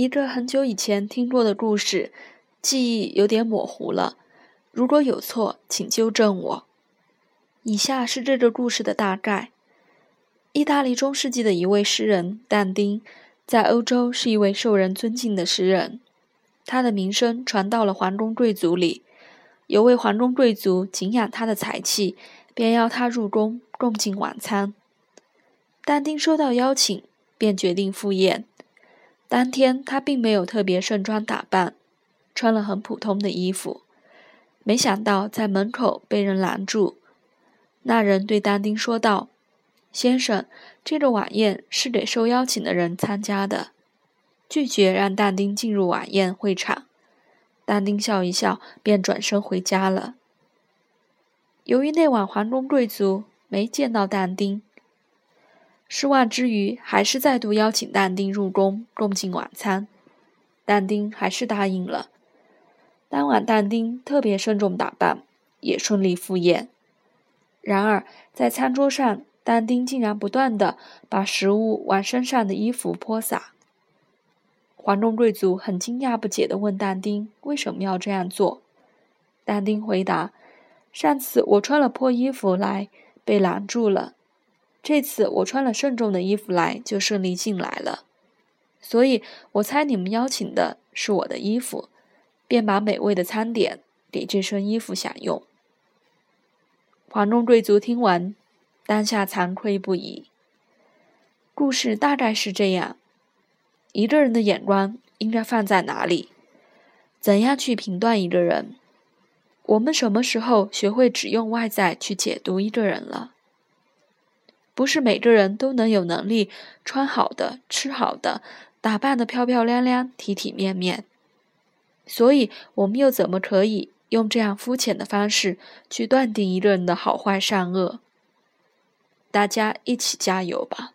一个很久以前听过的故事，记忆有点模糊了。如果有错，请纠正我。以下是这个故事的大概：意大利中世纪的一位诗人但丁，在欧洲是一位受人尊敬的诗人。他的名声传到了皇宫贵族里，有位皇宫贵族敬仰他的才气，便邀他入宫共进晚餐。但丁收到邀请，便决定赴宴。当天，他并没有特别盛装打扮，穿了很普通的衣服。没想到在门口被人拦住。那人对但丁说道：“先生，这个晚宴是给受邀请的人参加的，拒绝让但丁进入晚宴会场。”但丁笑一笑，便转身回家了。由于那晚皇宫贵族没见到但丁。失望之余，还是再度邀请但丁入宫共进晚餐。但丁还是答应了。当晚，但丁特别慎重打扮，也顺利赴宴。然而，在餐桌上，但丁竟然不断的把食物往身上的衣服泼洒。皇宫贵族很惊讶不解的问但丁为什么要这样做。但丁回答：“上次我穿了破衣服来，被拦住了。”这次我穿了慎重的衣服来，就顺利进来了。所以我猜你们邀请的是我的衣服，便把美味的餐点给这身衣服享用。皇宫贵族听完，当下惭愧不已。故事大概是这样：一个人的眼光应该放在哪里？怎样去评断一个人？我们什么时候学会只用外在去解读一个人了？不是每个人都能有能力穿好的、吃好的、打扮的漂漂亮亮、体体面面，所以我们又怎么可以用这样肤浅的方式去断定一个人的好坏善恶？大家一起加油吧！